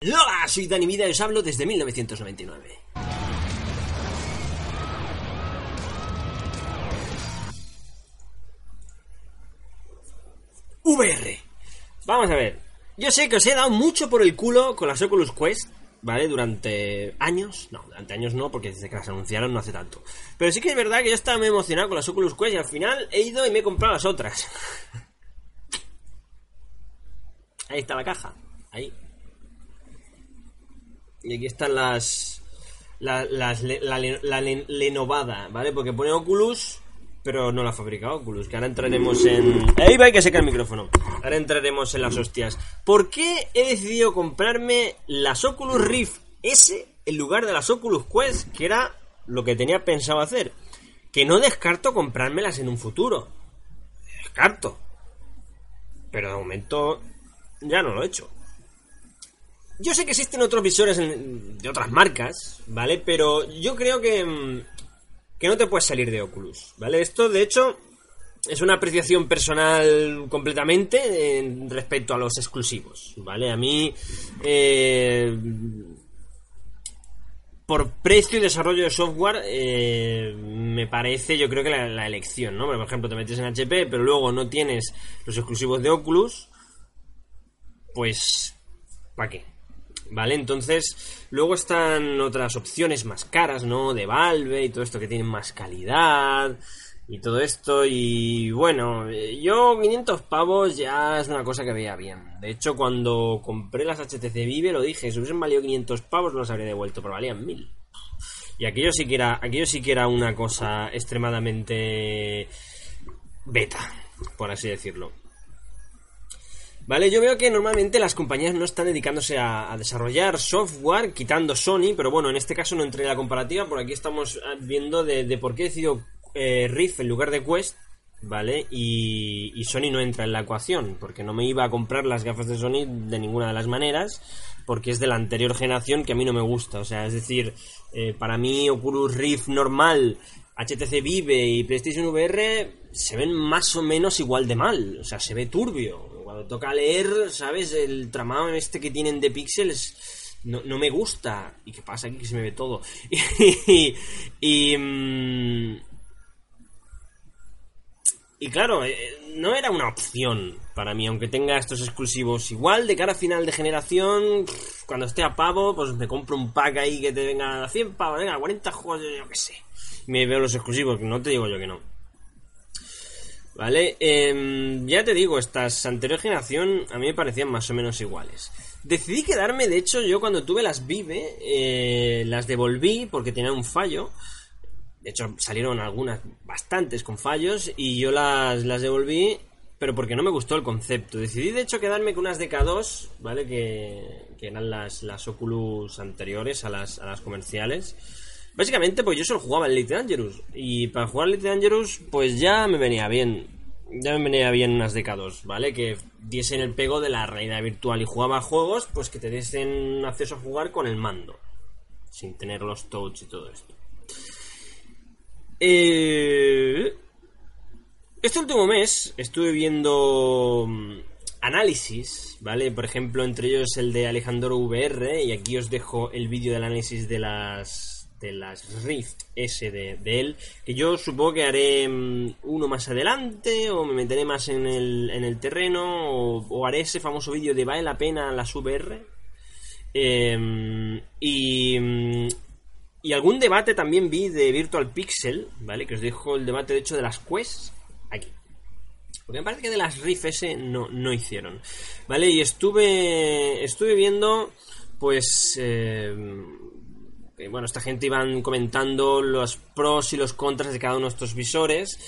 Hola, soy Dani Vida y os hablo desde 1999. VR. Vamos a ver. Yo sé que os he dado mucho por el culo con las Oculus Quest, ¿vale? Durante años. No, durante años no, porque desde que las anunciaron no hace tanto. Pero sí que es verdad que yo estaba muy emocionado con las Oculus Quest y al final he ido y me he comprado las otras. Ahí está la caja. Ahí. Y aquí están las. La, las, la, la, Lenovada, ¿vale? Porque pone Oculus, pero no la fabrica Oculus. Que ahora entraremos en. Ahí va, que seca el micrófono. Ahora entraremos en las hostias. ¿Por qué he decidido comprarme las Oculus Rift S en lugar de las Oculus Quest? Que era lo que tenía pensado hacer. Que no descarto comprármelas en un futuro. Descarto. Pero de momento ya no lo he hecho. Yo sé que existen otros visores de otras marcas, ¿vale? Pero yo creo que, mm, que no te puedes salir de Oculus, ¿vale? Esto, de hecho, es una apreciación personal completamente en respecto a los exclusivos, ¿vale? A mí, eh, por precio y desarrollo de software, eh, me parece, yo creo que la elección, ¿no? Por ejemplo, te metes en HP, pero luego no tienes los exclusivos de Oculus, pues, ¿para qué? ¿Vale? Entonces, luego están otras opciones más caras, ¿no? De Valve y todo esto que tienen más calidad y todo esto. Y bueno, yo 500 pavos ya es una cosa que veía bien. De hecho, cuando compré las HTC Vive lo dije, si hubiesen valido 500 pavos no los habría devuelto, pero valían 1000. Y aquello sí que era, aquello sí que era una cosa extremadamente beta, por así decirlo. Vale, yo veo que normalmente las compañías no están dedicándose a, desarrollar software, quitando Sony, pero bueno, en este caso no entré en la comparativa, por aquí estamos ah, viendo de, por qué he decidido eh, Riff en lugar de Quest, ¿vale? Y, Sony no entra en la ecuación, porque no me iba a comprar las gafas de Sony de ninguna de las maneras, porque es de la anterior generación que a mí no me gusta, o sea, es decir, eh, para mí Oculus Rift normal HTC Vive y PlayStation VR se ven más o menos igual de mal, o sea, se ve turbio toca leer, ¿sabes? El tramado este que tienen de píxeles no, me gusta. ¿Y qué pasa aquí? Que se me ve todo. y, mm, y, claro, eh, no era una opción para mí, aunque tenga estos exclusivos. Igual, de cara a final de generación, cuando esté a pavo, pues me compro un pack ahí que te venga a 100 pavos, venga, 40 juegos, yo qué sé. Me veo los exclusivos, no te digo yo que no. ¿Vale? Em, ya te digo, estas anterior generación a mí me parecían más o menos iguales. Decidí quedarme, de hecho, yo cuando tuve las Vive, eh, las devolví porque tenían un fallo. De hecho, salieron algunas, bastantes con fallos, y yo las, las devolví, pero porque no me gustó el concepto. Decidí, de hecho, quedarme con unas DK2, ¿vale? Que, que eran las, las Oculus anteriores a las, a las comerciales. Básicamente, pues yo solo jugaba en Elite Dangerous. Y para jugar Elite Dangerous, pues ya me venía bien. Ya me venía bien unas décadas, ¿vale? Que diesen el pego de la realidad virtual y jugaba juegos, pues que te diesen acceso a jugar con el mando. Sin tener los touch y todo esto. Eh, este último mes estuve viendo mm, análisis, ¿vale? Por ejemplo, entre ellos el de Alejandro VR, y aquí os dejo el vídeo del análisis de las de las Rift S de, él, que yo supongo que haré mm, uno más adelante, o me meteré más en el, en el terreno, o, haré ese famoso vídeo de ¿vale la pena las VR? Em, y, mm, y algún debate también vi de Virtual Pixel, ¿vale? Que os dejo el debate de hecho de las Quest aquí. Porque me parece que de las Rift S no, no hicieron. ¿Vale? Y estuve, estuve viendo, pues... Eh, bueno, esta gente iban comentando los pros y los contras de cada uno de estos visores.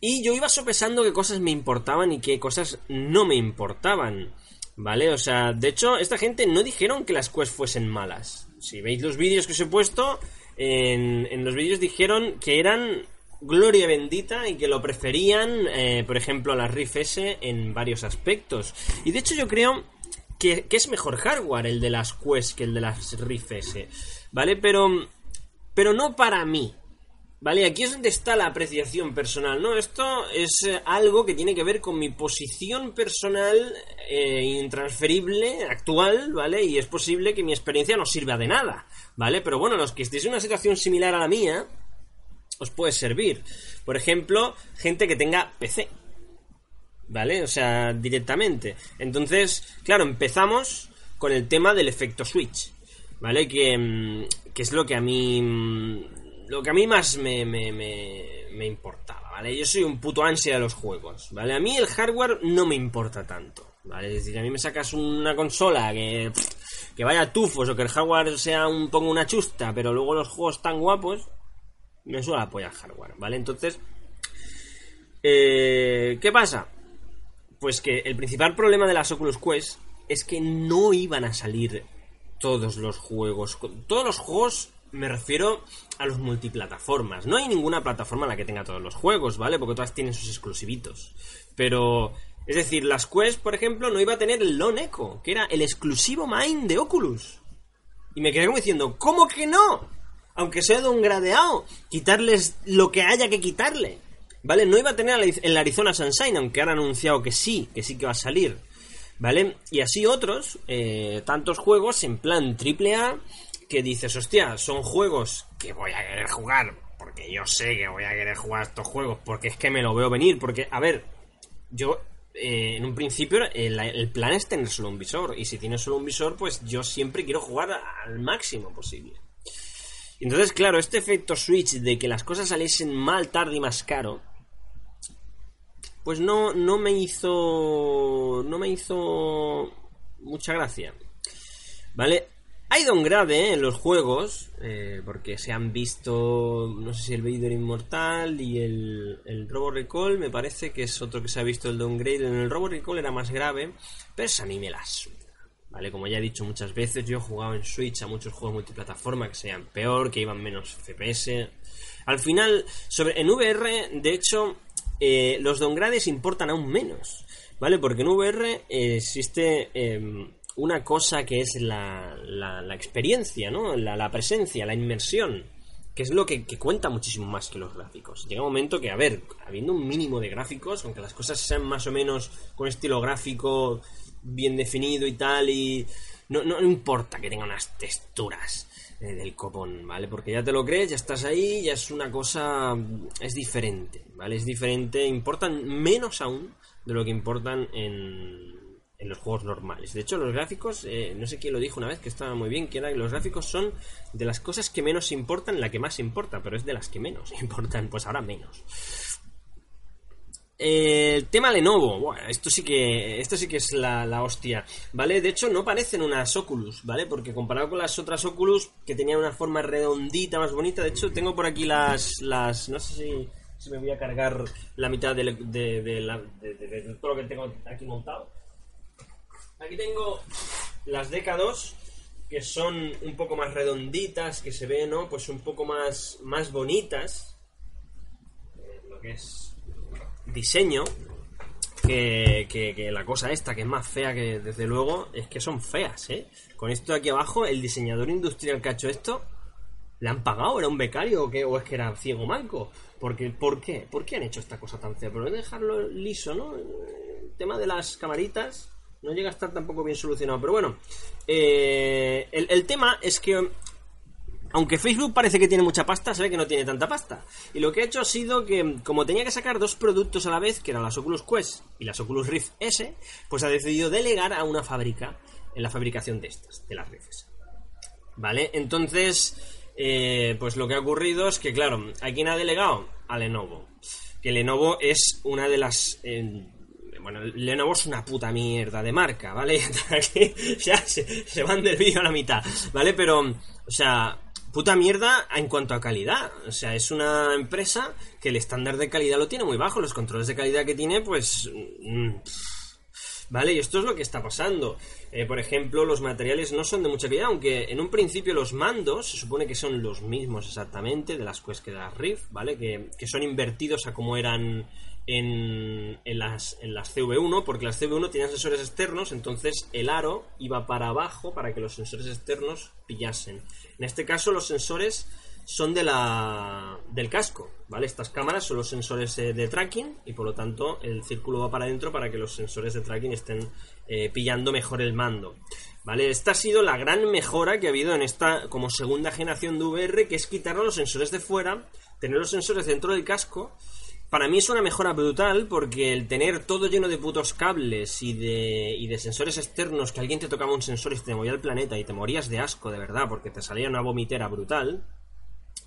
Y yo iba sopesando qué cosas me importaban y qué cosas no me importaban. ¿Vale? O sea, de hecho, esta gente no dijeron que las Quest fuesen malas. Si veis los vídeos que os he puesto, en, los vídeos dijeron que eran gloria bendita y que lo preferían, eh, por ejemplo, a las Rift S en varios aspectos. Y de hecho yo creo que, es mejor hardware el de las Quest que el de las Rift. ¿Vale? Pero, pero no para mí. Vale, aquí es donde está la apreciación personal, ¿no? Esto es eh, algo que tiene que ver con mi posición personal eh, intransferible, actual, ¿vale? Y es posible que mi experiencia no sirva de nada, ¿vale? Pero bueno, los que estéis en una situación similar a la mía, os puede servir. Por ejemplo, gente que tenga PC, ¿vale? O sea, directamente. Entonces, claro, empezamos con el tema del efecto Switch, ¿vale? Que, mm, que es lo que a mí mm, lo que a mí más me, me, me, importaba, ¿vale? Yo soy un puto ansia de los juegos, ¿vale? A mí el hardware no me importa tanto, ¿vale? Es decir, a mí me sacas una consola que, que vaya tufos o que el hardware sea un pongo una chusta, pero luego los juegos tan guapos, me suele apoyar hardware, ¿vale? Entonces, eh, ¿qué pasa? Pues que el principal problema de las Oculus Quest es que no iban a salir todos los juegos. Todos los juegos me refiero a los multiplataformas. No hay ninguna plataforma en la que tenga todos los juegos, ¿vale? Porque todas tienen sus exclusivitos. Pero, es decir, las Quest, por ejemplo, no iba a tener el Lone Echo, que era el exclusivo Mind de Oculus. Y me quedé como diciendo, ¿cómo que no? Aunque sea de un gradeado, quitarles lo que haya que quitarle. ¿Vale? No iba a tener el Arizona Sunshine, aunque han anunciado que sí, que sí que va a salir. ¿Vale? Y así otros, eh, tantos juegos en plan AAA que dices, hostia, son juegos que voy a querer jugar, porque yo sé que voy a querer jugar estos juegos, porque es que me lo veo venir, porque, a ver, yo eh, en un principio el, plan es tener solo un visor, y si tienes solo un visor, pues yo siempre quiero jugar al máximo posible. Entonces, claro, este efecto Switch de que las cosas saliesen mal, tarde y más caro, pues no, no me hizo. No me hizo mucha gracia. ¿Vale? Hay downgrade ¿eh? en los juegos, eh, porque se han visto, no sé si el Vader Inmortal y el, el Robo Recall, me parece que es otro que se ha visto el downgrade. En el Robo Recall era más grave, pero eso a mí me la. ¿Vale? Como ya he dicho muchas veces, yo he jugado en Switch a muchos juegos multiplataforma que sean peor, que iban menos FPS. Al final, sobre, en VR, de hecho, eh, los downgrades importan aún menos. ¿Vale? Porque en VR existe em, una cosa que es la, la, experiencia, ¿no? La, presencia, la inmersión, que es lo que, cuenta muchísimo más que los gráficos. Llega un momento que, a ver, habiendo un mínimo de gráficos, aunque las cosas sean más o menos con estilo gráfico bien definido y tal, y no, no importa que tenga unas texturas eh, del copón, ¿vale? Porque ya te lo crees, ya estás ahí, ya es una cosa, es diferente, ¿vale? Es diferente, importan menos aún de lo que importan en, en los juegos normales. De hecho, los gráficos, eh, no sé quién lo dijo una vez que estaba muy bien, que era que los gráficos son de las cosas que menos importan, la que más importa, pero es de las que menos importan, pues ahora menos. El tema Lenovo, bueno, esto sí que esto sí que es la, la, hostia, ¿vale? De hecho, no parecen unas Oculus, ¿vale? Porque comparado con las otras Oculus que tenían una forma redondita, más bonita, de hecho, tengo por aquí las, las no sé si, si me voy a cargar la mitad de, de, de todo lo que tengo aquí montado Aquí tengo las DK2 que son un poco más redonditas, que se ven, ¿no? Pues un poco más, más bonitas. Eh, lo que es diseño. Que, que, la cosa esta, que es más fea que desde luego, es que son feas, ¿eh? Con esto de aquí abajo, el diseñador industrial que ha hecho esto, ¿le han pagado? ¿Era un becario o, o es que era ciego manco? Porque, ¿Por qué? ¿Por qué han hecho esta cosa tan fea? Pero dejarlo liso, ¿no? El tema de las camaritas no llega a estar tampoco bien solucionado. Pero bueno, eh, el, tema es que aunque Facebook parece que tiene mucha pasta, sabe que no tiene tanta pasta. Y lo que ha hecho ha sido que, como tenía que sacar dos productos a la vez, que eran las Oculus Quest y las Oculus Rift S, pues ha decidido delegar a una fábrica en la fabricación de estas, de las Rift ¿Vale? Entonces, eh, pues lo que ha ocurrido es que, claro, ¿a quién ha delegado? A Lenovo. Que Lenovo es una de las... Eh, bueno, Lenovo es una puta mierda de marca, ¿vale? ya se, van del vídeo a la mitad, ¿vale? Pero, o sea, puta mierda en cuanto a calidad. O sea, es una empresa que el estándar de calidad lo tiene muy bajo. Los controles de calidad que tiene, pues... Mm, ¿Vale? Y esto es lo que está pasando. Eh, por ejemplo, los materiales no son de mucha calidad, aunque en un principio los mandos se supone que son los mismos exactamente de las Quest que de las Rift, ¿vale? Que, que son invertidos a como eran en, las, en las CV1, porque las CV1 tenían sensores externos, entonces el aro iba para abajo para que los sensores externos pillasen. En este caso los sensores son de la del casco, ¿vale? Estas cámaras son los sensores eh, de tracking y por lo tanto el círculo va para adentro para que los sensores de tracking estén eh, pillando mejor el mando. ¿Vale? Esta ha sido la gran mejora que ha habido en esta como segunda generación de VR, que es quitar los sensores de fuera, tener los sensores dentro del casco. Para mí es una mejora brutal porque el tener todo lleno de putos cables y de, y de sensores externos, que alguien te tocaba un sensor y te movía el planeta y te morías de asco de verdad porque te salía una vomitera brutal,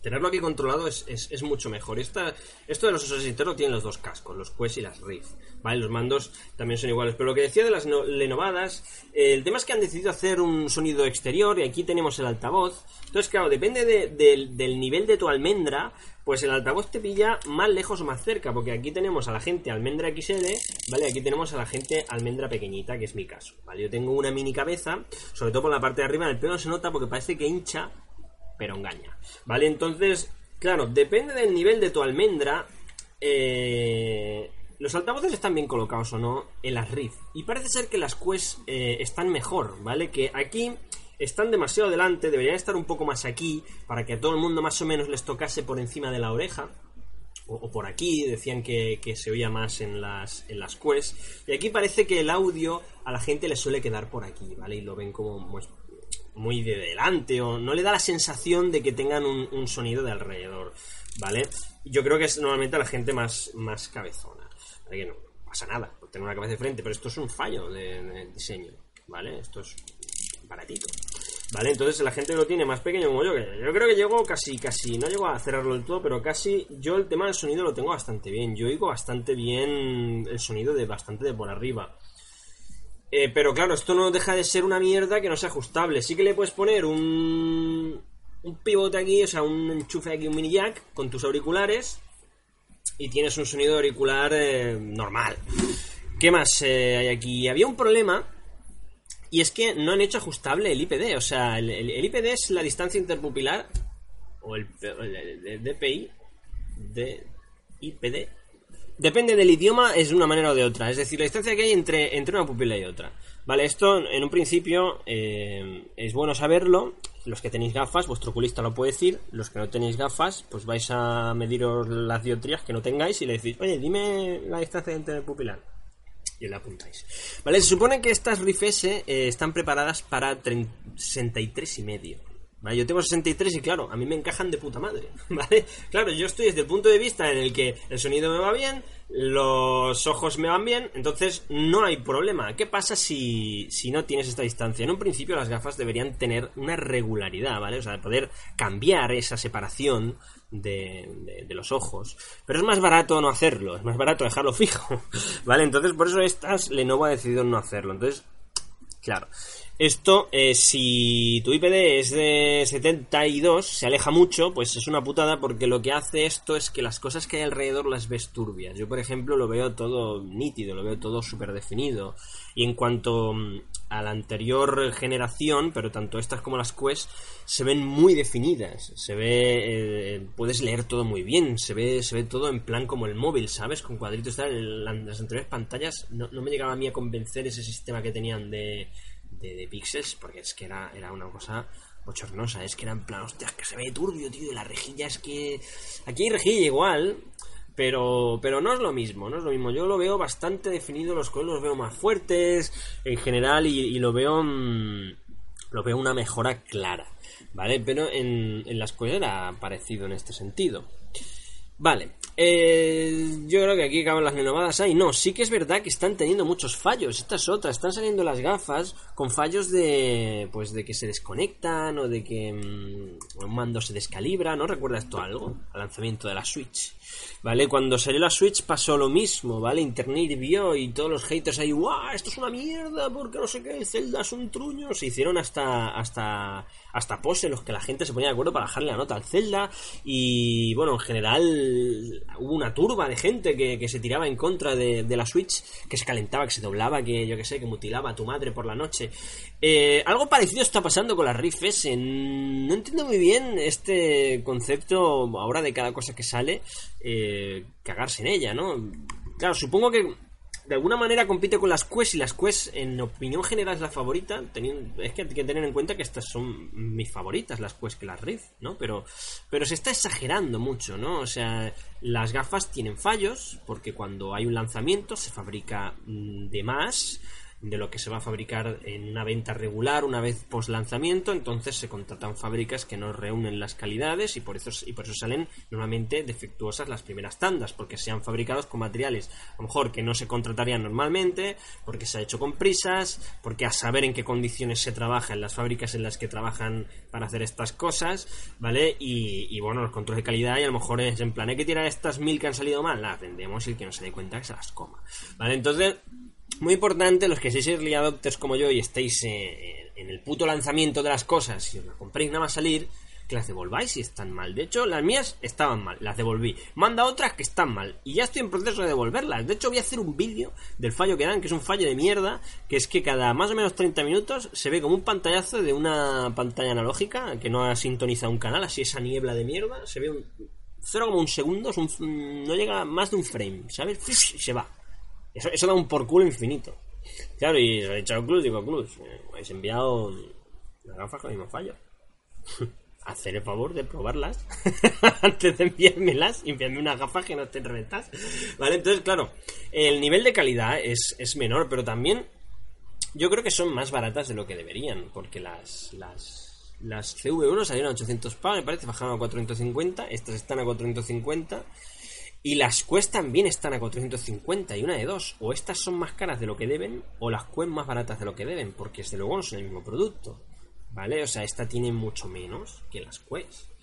tenerlo aquí controlado es, mucho mejor. Esta, esto de los sensores internos tienen los dos cascos, los Quest y las Rift. ¿vale? Los mandos también son iguales. Pero lo que decía de las Lenovadas, eh, el tema es que han decidido hacer un sonido exterior y aquí tenemos el altavoz. Entonces, claro, depende del nivel de tu almendra, pues el altavoz te pilla más lejos o más cerca, porque aquí tenemos a la gente almendra XL, ¿vale? Aquí tenemos a la gente almendra pequeñita, que es mi caso, ¿vale? Yo tengo una mini cabeza, sobre todo por la parte de arriba del pelo se nota porque parece que hincha pero engaña. ¿Vale? Entonces, claro, depende del nivel de tu almendra. Eh, los altavoces están bien colocados o no en las Rift. Y parece ser que las Quest eh, están mejor, ¿vale? Que aquí están demasiado delante, deberían estar un poco más aquí, para que a todo el mundo más o menos les tocase por encima de la oreja. O, por aquí, decían que, se oía más en las, en las Quest. Y aquí parece que el audio a la gente le suele quedar por aquí, ¿vale? Y lo ven como pues, muy de delante o no le da la sensación de que tengan un, sonido de alrededor, ¿vale? Yo creo que es normalmente la gente más, más cabezona, Que no pasa nada por tener una cabeza de frente, pero esto es un fallo de, diseño, ¿vale? Esto es baratito. ¿Vale? Entonces la gente lo tiene más pequeño como yo, que yo creo que llego casi, casi, no llego a cerrarlo del todo, pero casi yo el tema del sonido lo tengo bastante bien. Yo oigo bastante bien el sonido de bastante de por arriba. Eh, pero claro, esto no deja de ser una mierda que no sea ajustable. Sí que le puedes poner un, un pivote aquí, o sea, un enchufe aquí, un mini jack con tus auriculares y tienes un sonido auricular eh, normal. ¿Qué más eh, hay aquí? Había un problema y es que no han hecho ajustable el IPD. O sea, el, IPD es la distancia interpupilar o el, DPI de IPD Depende del idioma, es de una manera o de otra. Es decir, la distancia que hay entre, entre una pupila y otra. Vale, esto en un principio eh, es bueno saberlo. Los que tenéis gafas, vuestro oculista lo puede decir. Los que no tenéis gafas, pues vais a mediros las dioptrías que no tengáis y le decís, oye, dime la distancia entre pupilar. Y le apuntáis. Vale, se supone que estas RIFS eh, están preparadas para 63 y medio. Yo tengo 63 y claro, a mí me encajan de puta madre, ¿vale? Claro, yo estoy desde el punto de vista en el que el sonido me va bien, los ojos me van bien, entonces no hay problema. ¿Qué pasa si, si no tienes esta distancia? En un principio las gafas deberían tener una regularidad, ¿vale? O sea, poder cambiar esa separación de, de, los ojos. Pero es más barato no hacerlo, es más barato dejarlo fijo, ¿vale? Entonces por eso estas Lenovo ha decidido no hacerlo. Entonces, claro. Esto, eh, si tu IPD es de 72, se aleja mucho, pues es una putada porque lo que hace esto es que las cosas que hay alrededor las ves turbias. Yo, por ejemplo, lo veo todo nítido, lo veo todo súper definido. Y en cuanto mm, a la anterior generación, pero tanto estas como las Quest, se ven muy definidas. Se ve, eh, puedes leer todo muy bien, se ve, se ve todo en plan como el móvil, ¿sabes? Con cuadritos, en las anteriores pantallas no, no me llegaba a mí a convencer ese sistema que tenían de de, píxeles, porque es que era, era una cosa bochornosa, es que era en plan, hostia, que se ve turbio, tío, y la rejilla es que... Aquí hay rejilla igual, pero, pero no es lo mismo, no es lo mismo. Yo lo veo bastante definido, los colores los veo más fuertes en general y, lo veo mm, lo veo una mejora clara, ¿vale? Pero en, en la escuela era parecido en este sentido. Vale, eh, yo creo que aquí acaban las renovadas ahí. No, sí que es verdad que están teniendo muchos fallos. Estas otras, están saliendo las gafas con fallos de. Pues de que se desconectan o de que mm, un mando se descalibra. ¿No recuerdas esto algo? Al lanzamiento de la Switch. ¿Vale? Cuando salió la Switch pasó lo mismo, ¿vale? Internet vio y todos los haters ahí, ¡guau! Esto es una mierda, porque no sé qué, Zelda es un truño. Se hicieron hasta, hasta, hasta en los que la gente se ponía de acuerdo para bajarle la nota al Zelda. Y bueno, en general hubo una turba de gente que, se tiraba en contra de, la Switch, que se calentaba, que se doblaba, que yo que sé, que mutilaba a tu madre por la noche. Eh, algo parecido está pasando con las Rift S. No entiendo muy bien este concepto ahora de cada cosa que sale. Eh, cagarse en ella, ¿no? Claro, supongo que de alguna manera compite con las Quest y las Quest en opinión general es la favorita. es que hay que tener en cuenta que estas son mis favoritas, las Quest que las Rift, ¿no? Pero, pero se está exagerando mucho, ¿no? O sea, las gafas tienen fallos porque cuando hay un lanzamiento se fabrica mm, de más de lo que se va a fabricar en una venta regular una vez post lanzamiento, entonces se contratan fábricas que no reúnen las calidades y por eso y por eso salen normalmente defectuosas las primeras tandas, porque se han fabricados con materiales a lo mejor que no se contratarían normalmente, porque se ha hecho con prisas, porque a saber en qué condiciones se trabaja en las fábricas en las que trabajan para hacer estas cosas, ¿vale? Y, bueno, los controles de calidad y a lo mejor es en plan, hay que tirar estas mil que han salido mal, las vendemos y el que no se dé cuenta que se las coma, ¿vale? Entonces muy importante, los que seáis early adopters como yo y estéis eh, en el puto lanzamiento de las cosas, si os la compréis nada más salir, que las devolváis si están mal. De hecho, las mías estaban mal, las devolví. Manda otras que están mal y ya estoy en proceso de devolverlas. De hecho, voy a hacer un vídeo del fallo que dan, que es un fallo de mierda, que es que cada más o menos 30 minutos se ve como un pantallazo de una pantalla analógica que no ha sintonizado un canal, así esa niebla de mierda, se ve un 0,1 segundos, no llega más de un frame, ¿sabes? Y se va. Eso, da un por culo infinito. Claro, y he dicho Club, digo Club, habéis enviado las gafas con el mismo fallo. Hacer el favor de probarlas antes de enviármelas y enviarme unas gafas que no estén reventadas. Vale, entonces, claro, el nivel de calidad es, es menor, pero también yo creo que son más baratas de lo que deberían, porque las, las, las CV1 salieron a 800 pavos, me parece, bajaron a 450, estas están a 450 y las Quest también están a 450 y una de dos. O estas son más caras de lo que deben o las Quest más baratas de lo que deben, porque desde luego no son el mismo producto. ¿Vale? O sea, esta tiene mucho menos que las Quest.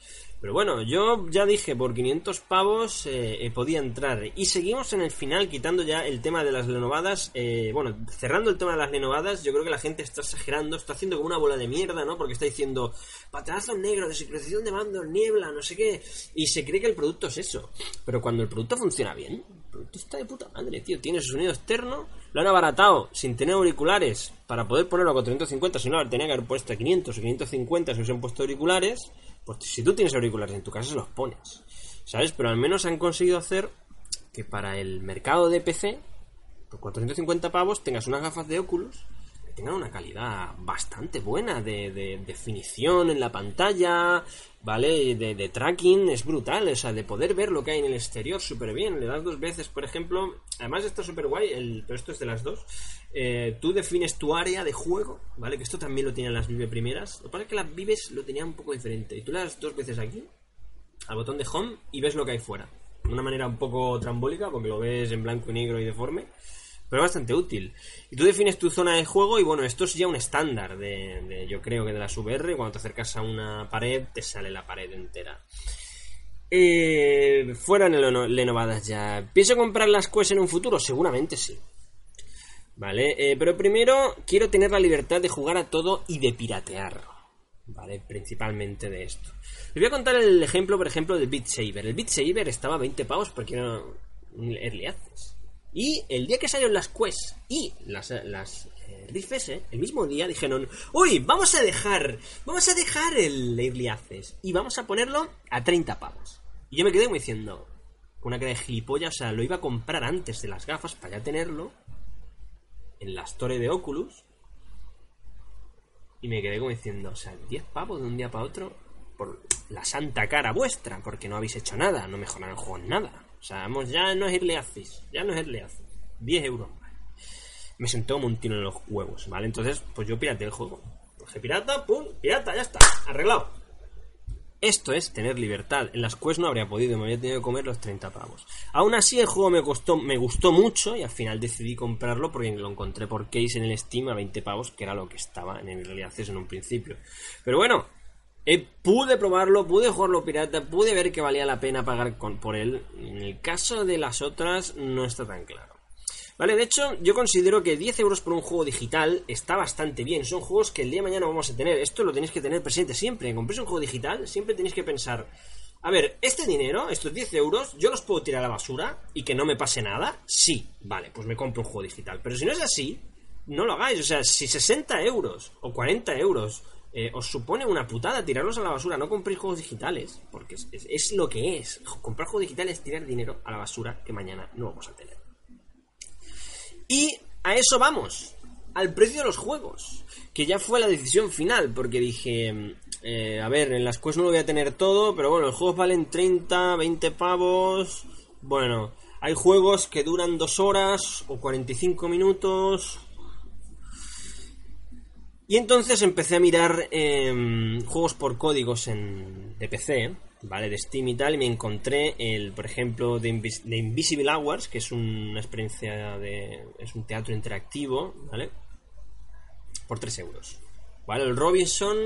Pero bueno, yo ya dije, por 500 pavos eh, eh, podía entrar. Y seguimos en el final, quitando ya el tema de las renovadas. Eh, bueno, cerrando el tema de las renovadas, yo creo que la gente está exagerando, está haciendo como una bola de mierda, ¿no? Porque está diciendo, paterazo negro, desincronización de mando, niebla, no sé qué. Y se cree que el producto es eso. Pero cuando el producto funciona bien, está de puta madre, tío. Tiene su sonido externo, lo han abaratado sin tener auriculares para poder ponerlo a 450, si no, tenía que haber puesto a 500 o 550 si han puesto auriculares. Pues si tú tienes auriculares en tu casa, se los pones. ¿Sabes? Pero al menos han conseguido hacer que para el mercado de PC, por 450 pavos, tengas unas gafas de Oculus tengan una calidad bastante buena de, definición en la pantalla, ¿vale? De, tracking, es brutal, o sea, de poder ver lo que hay en el exterior súper bien. Le das dos veces, por ejemplo, además está súper guay, pero esto es de las dos. Eh, tú defines tu área de juego, ¿vale? Que esto también lo tienen las Vive primeras. Lo que pasa es que las Vives lo tenían un poco diferente. Y tú le das dos veces aquí, al botón de Home, y ves lo que hay fuera. De una manera un poco trambólica, porque lo ves en blanco y negro y deforme. Pero bastante útil. Y tú defines tu zona de juego y bueno, esto es ya un estándar de, yo creo que de las VR. Cuando te acercas a una pared, te sale la pared entera. Eh, fuera en Lenovadas ya. ¿Pienso comprar las Quest en un futuro? Seguramente sí. ¿Vale? Eh, pero primero quiero tener la libertad de jugar a todo y de piratear. ¿Vale? Principalmente de esto. Les voy a contar el ejemplo, por ejemplo, del Beat Saber. El Beat Saber estaba a 20 pavos porque era un early access. Y el día que salieron las quests y las, las eh, eh, el mismo día dijeron, uy, vamos a dejar, vamos a dejar el early access y vamos a ponerlo a 30 pavos. Y yo me quedé como diciendo, una cara de gilipollas, o sea, lo iba a comprar antes de las gafas para ya tenerlo en la store de Oculus y me quedé como diciendo, o sea, 10 pavos de un día para otro por la santa cara vuestra, porque no habéis hecho nada, no mejoraron el juego en nada. O sea, vamos, ya no es Early Access, ya no es Early Access. 10 euros Me sentó un tiro en los huevos, ¿vale? Entonces, pues yo pirateé el juego. Dije pirata, pum, pirata, ya está, arreglado. Esto es tener libertad. En las quests no habría podido, me habría tenido que comer los 30 pavos. Aún así, el juego me costó, me gustó mucho y al final decidí comprarlo porque lo encontré por case en el Steam a 20 pavos, que era lo que estaba en el acceso en un principio. Pero bueno, eh, pude probarlo, pude jugarlo pirata, pude ver que valía la pena pagar por él. En el caso de las otras, no está tan claro. Vale, de hecho, yo considero que 10 euros por un juego digital está bastante bien. Son juegos que el día de mañana vamos a tener. Esto lo tenéis que tener presente siempre. Compréis un juego digital, siempre tenéis que pensar. A ver, este dinero, estos 10 euros, ¿yo los puedo tirar a la basura y que no me pase nada? Sí, vale, pues me compro un juego digital. Pero si no es así, no lo hagáis. O sea, si 60 euros o 40 euros eh, os supone una putada tirarlos a la basura, no compréis juegos digitales, porque es, lo que es. Comprar juegos digitales es tirar dinero a la basura que mañana no vamos a tener. Y a eso vamos, al precio de los juegos, que ya fue la decisión final, porque dije, eh, a ver, en las quests no lo voy a tener todo, pero bueno, los juegos valen 30, 20 pavos, bueno, hay juegos que duran 2 horas o 45 minutos. Y entonces empecé a mirar em, juegos por códigos en, de PC, ¿vale? De Steam y tal, y me encontré el, por ejemplo, de, Invisible Hours, que es una experiencia de... es un teatro interactivo, ¿vale? Por 3 euros. ¿Vale? El Robinson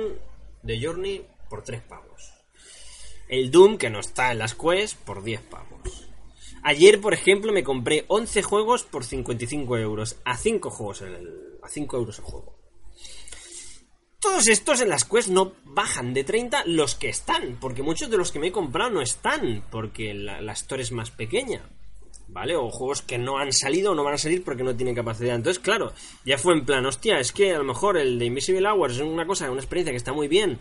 de Journey por 3 pavos. El Doom, que no está en las quests, por 10 pavos. Ayer, por ejemplo, me compré 11 juegos por 55 euros. A 5 juegos el, a 5 euros el juego. Todos estos en las quests no bajan de 30 los que están, porque muchos de los que me he comprado no están, porque la, la store es más pequeña. ¿Vale? O juegos que no han salido o no van a salir porque no tienen capacidad. Entonces, claro, ya fue en plan, hostia, es que a lo mejor el de Invisible Hours es una cosa, una experiencia que está muy bien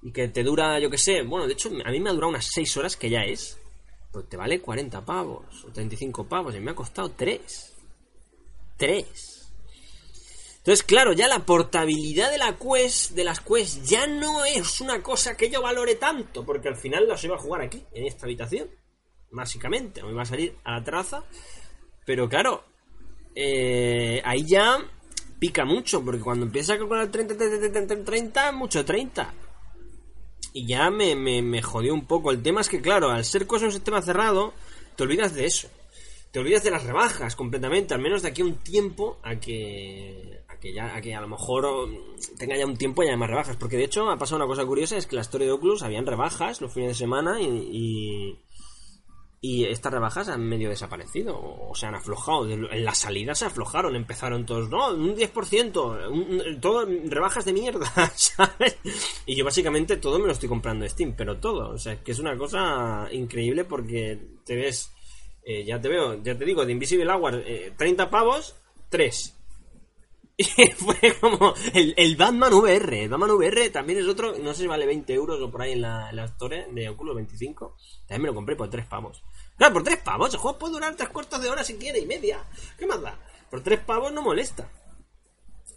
y que te dura, yo que sé, bueno, de hecho, a mí me ha durado unas 6 horas que ya es pues te vale 40 pavos o 35 pavos y me ha costado 3. 3. Entonces, claro, ya la portabilidad de la quest, de las quests, ya no es una cosa que yo valore tanto, porque al final las iba a jugar aquí, en esta habitación, básicamente, me iba a salir a la traza, pero claro, eh, ahí ya pica mucho, porque cuando empieza a calcular 30, 30, 30, 30, mucho 30 y ya me, me, jodió un poco. El tema es que, claro, al ser cosa un sistema cerrado, te olvidas de eso. Te olvidas de las rebajas completamente, al menos de aquí a un tiempo a que, que ya a que a lo mejor tenga ya un tiempo y haya más rebajas. Porque de hecho ha pasado una cosa curiosa, es que la historia de Oculus habían rebajas los fines de semana y y estas rebajas han medio desaparecido o se han aflojado. En la salida se aflojaron, empezaron todos, no, un 10%, un, todo rebajas de mierda, ¿sabes? Y yo básicamente todo me lo estoy comprando de Steam, pero todo, o sea, que es una cosa increíble porque te ves, eh, ya te veo, ya te digo, de Invisible Hour, 30 eh, pavos, 3. Fue como el, el, Batman VR. El Batman VR también es otro, no sé si vale 20 euros o por ahí en la, en la Store de Oculus 25. También me lo compré por 3 pavos. Claro, por 3 pavos. El juego puede durar 3 cuartos de hora si quiere y media. ¿Qué más da? Por 3 pavos no molesta.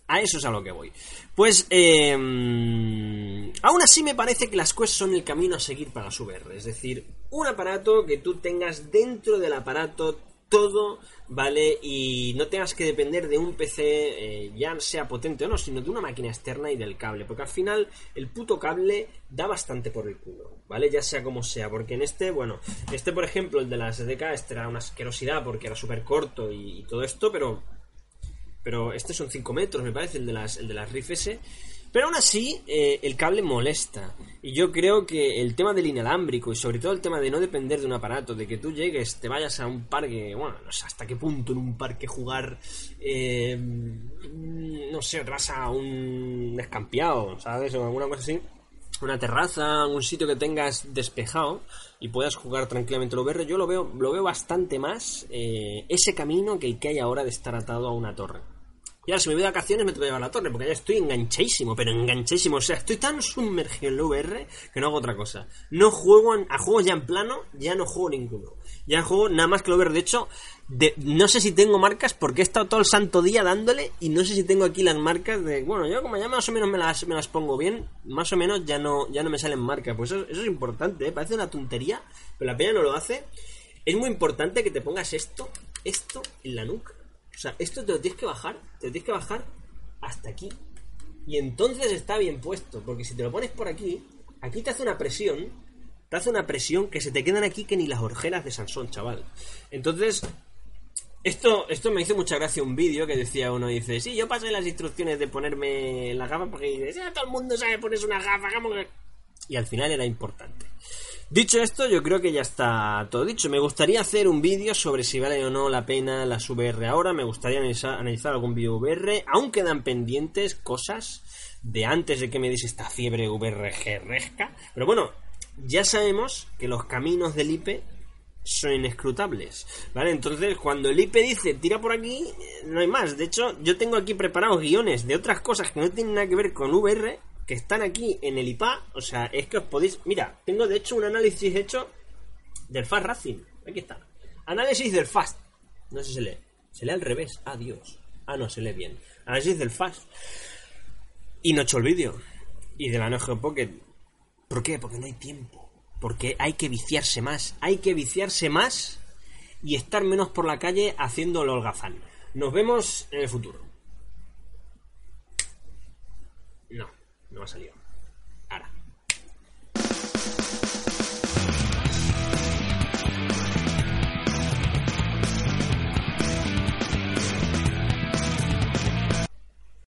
A eso es a lo que voy. Pues, eh, aún así me parece que las quests son el camino a seguir para su VR. Es decir, un aparato que tú tengas dentro del aparato todo, ¿vale? Y no tengas que depender de un PC, eh, ya sea potente o no, sino de una máquina externa y del cable. Porque al final el puto cable da bastante por el culo, ¿vale? Ya sea como sea. Porque en este, bueno, este por ejemplo, el de la SDK, este era una asquerosidad porque era súper corto y, todo esto, pero... Pero este son 5 metros, me parece, el de las, el de las Riff S. Pero aún así, eh, el cable molesta. Y yo creo que el tema del inalámbrico y sobre todo el tema de no depender de un aparato, de que tú llegues, te vayas a un parque, bueno, no sé hasta qué punto en un parque jugar, eh, no sé, te vas a un escampeado, ¿sabes? O alguna cosa así. Una terraza, un sitio que tengas despejado y puedas jugar tranquilamente lo VR, yo lo veo, lo veo bastante más eh, ese camino que el que hay ahora de estar atado a una torre. Y ahora si me voy de vacaciones me tengo que llevar a la torre, porque ya estoy enganchadísimo, pero enganchadísimo. O sea, estoy tan sumergido en el VR que no hago otra cosa. No juego a juegos ya en plano, ya no juego ninguno. Ya juego nada más que lo VR. De hecho, no sé si tengo marcas porque he estado todo el santo día dándole y no sé si tengo aquí las marcas de... Bueno, yo como ya más o menos me las, me las pongo bien, más o menos ya no, ya no me salen marcas. Pues eso, eso es importante, ¿eh? Parece una tontería, pero la peña no lo hace. Es muy importante que te pongas esto, esto en la nuca o sea, esto te lo tienes que bajar, te lo tienes que bajar hasta aquí. Y entonces está bien puesto, porque si te lo pones por aquí, aquí te hace una presión, te hace una presión que se te quedan aquí que ni las orgelas de Sansón, chaval. Entonces, esto, esto me hizo mucha gracia un vídeo que decía uno, dice, sí, yo pasé las instrucciones de ponerme la gafa porque dice, ya todo el mundo sabe ponerse una gafa, Y al final era importante. Dicho esto, yo creo que ya está todo dicho. Me gustaría hacer un vídeo sobre si vale o no la pena las VR ahora. Me gustaría analizar, algún vídeo VR. Aún quedan pendientes cosas de antes de que me diese esta fiebre VRG Pero bueno, ya sabemos que los caminos del IP son inescrutables, ¿vale? Entonces, cuando el IP dice tira por aquí, no hay más. De hecho, yo tengo aquí preparados guiones de otras cosas que no tienen nada que ver con VR que están aquí en el IPA, o sea, es que os podéis... Mira, tengo de hecho un análisis hecho del Fast Racing. Aquí está. Análisis del Fast. No sé si se lee. Se lee al revés. Adiós. Ah, no, se lee bien. Análisis del Fast. Y no hecho el vídeo. Y de la Neo Pocket. ¿Por qué? Porque no hay tiempo. Porque hay que viciarse más. Hay que viciarse más y estar menos por la calle haciendo el holgazán. Nos vemos en el futuro. No, no ha salido.